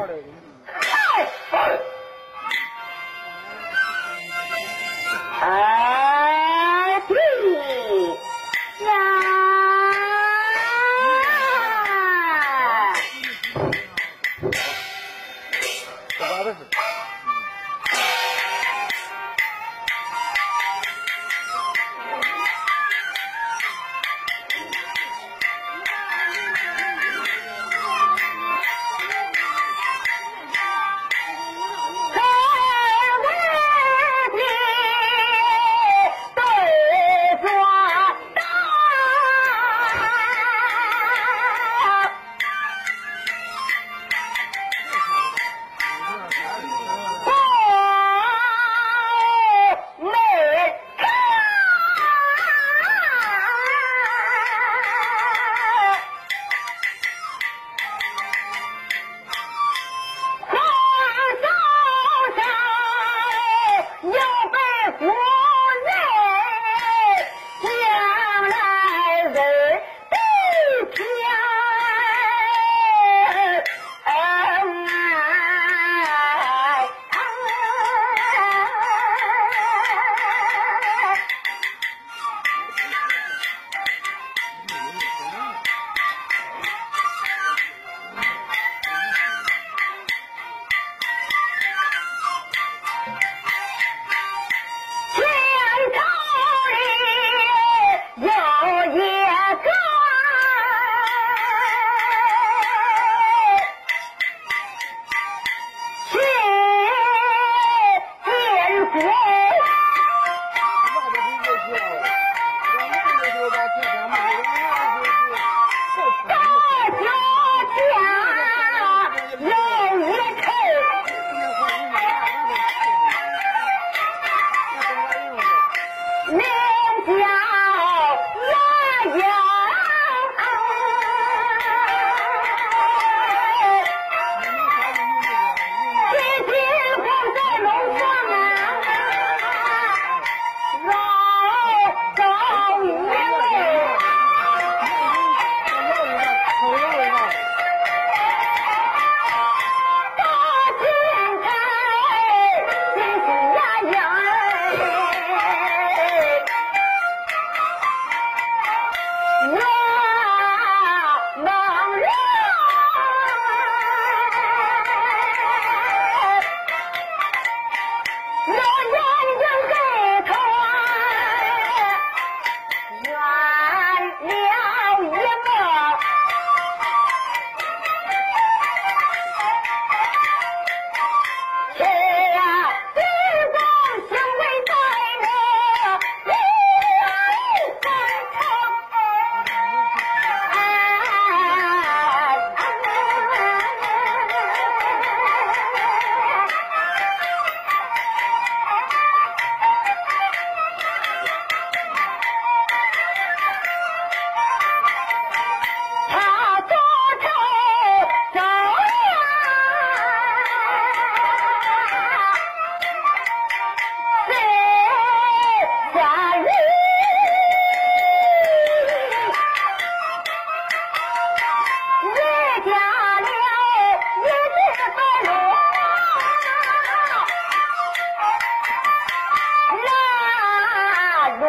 Pardon. 下了一日白鹭那如